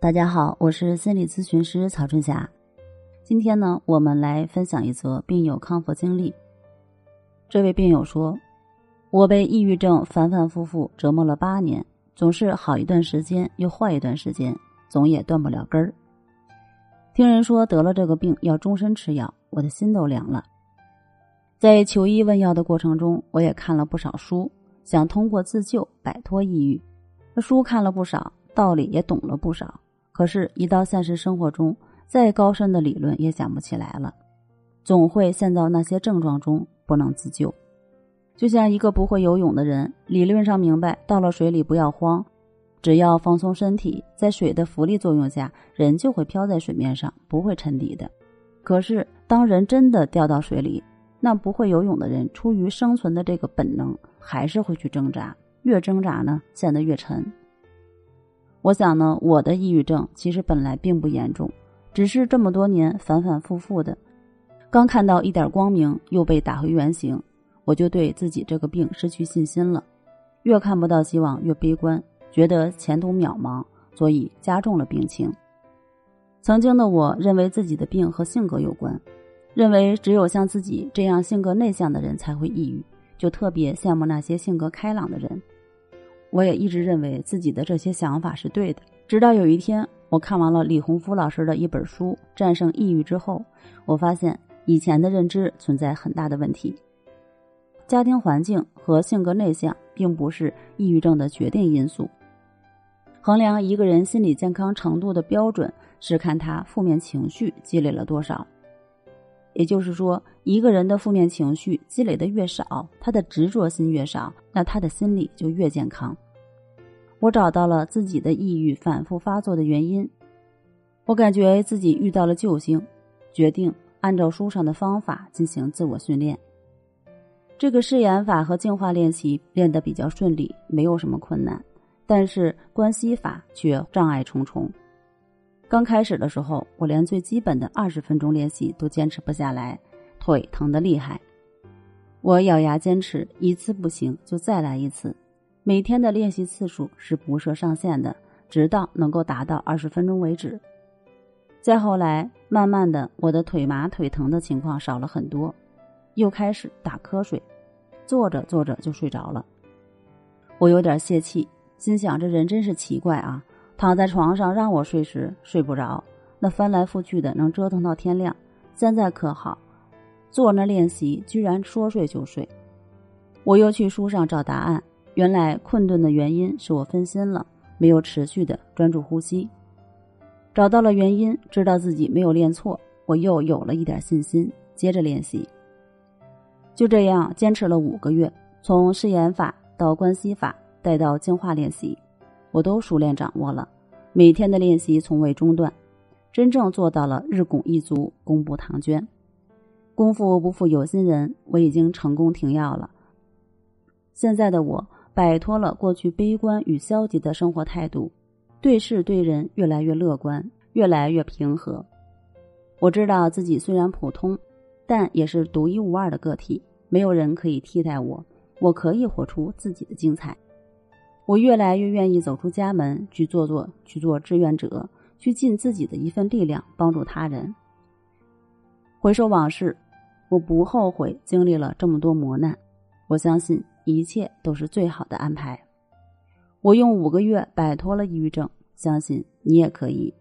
大家好，我是心理咨询师曹春霞。今天呢，我们来分享一则病友康复经历。这位病友说：“我被抑郁症反反复复折磨了八年，总是好一段时间又坏一段时间，总也断不了根儿。听人说得了这个病要终身吃药，我的心都凉了。在求医问药的过程中，我也看了不少书，想通过自救摆脱抑郁。书看了不少，道理也懂了不少。”可是，一到现实生活中，再高深的理论也想不起来了，总会陷到那些症状中不能自救。就像一个不会游泳的人，理论上明白到了水里不要慌，只要放松身体，在水的浮力作用下，人就会漂在水面上，不会沉底的。可是，当人真的掉到水里，那不会游泳的人出于生存的这个本能，还是会去挣扎，越挣扎呢，陷得越沉。我想呢，我的抑郁症其实本来并不严重，只是这么多年反反复复的，刚看到一点光明又被打回原形，我就对自己这个病失去信心了，越看不到希望越悲观，觉得前途渺茫，所以加重了病情。曾经的我认为自己的病和性格有关，认为只有像自己这样性格内向的人才会抑郁，就特别羡慕那些性格开朗的人。我也一直认为自己的这些想法是对的，直到有一天，我看完了李洪福老师的一本书《战胜抑郁》之后，我发现以前的认知存在很大的问题。家庭环境和性格内向并不是抑郁症的决定因素。衡量一个人心理健康程度的标准是看他负面情绪积累了多少。也就是说，一个人的负面情绪积累的越少，他的执着心越少，那他的心理就越健康。我找到了自己的抑郁反复发作的原因，我感觉自己遇到了救星，决定按照书上的方法进行自我训练。这个试言法和净化练习练得比较顺利，没有什么困难，但是关系法却障碍重重。刚开始的时候，我连最基本的二十分钟练习都坚持不下来，腿疼得厉害。我咬牙坚持，一次不行就再来一次。每天的练习次数是不设上限的，直到能够达到二十分钟为止。再后来，慢慢的，我的腿麻腿疼的情况少了很多，又开始打瞌睡，坐着坐着就睡着了。我有点泄气，心想这人真是奇怪啊。躺在床上让我睡时睡不着，那翻来覆去的能折腾到天亮。现在可好，坐那练习居然说睡就睡。我又去书上找答案，原来困顿的原因是我分心了，没有持续的专注呼吸。找到了原因，知道自己没有练错，我又有了一点信心，接着练习。就这样坚持了五个月，从试言法到关系法，再到净化练习。我都熟练掌握了，每天的练习从未中断，真正做到了日拱一卒，功不唐捐。功夫不负有心人，我已经成功停药了。现在的我摆脱了过去悲观与消极的生活态度，对事对人越来越乐观，越来越平和。我知道自己虽然普通，但也是独一无二的个体，没有人可以替代我，我可以活出自己的精彩。我越来越愿意走出家门去做做去做志愿者，去尽自己的一份力量帮助他人。回首往事，我不后悔经历了这么多磨难。我相信一切都是最好的安排。我用五个月摆脱了抑郁症，相信你也可以。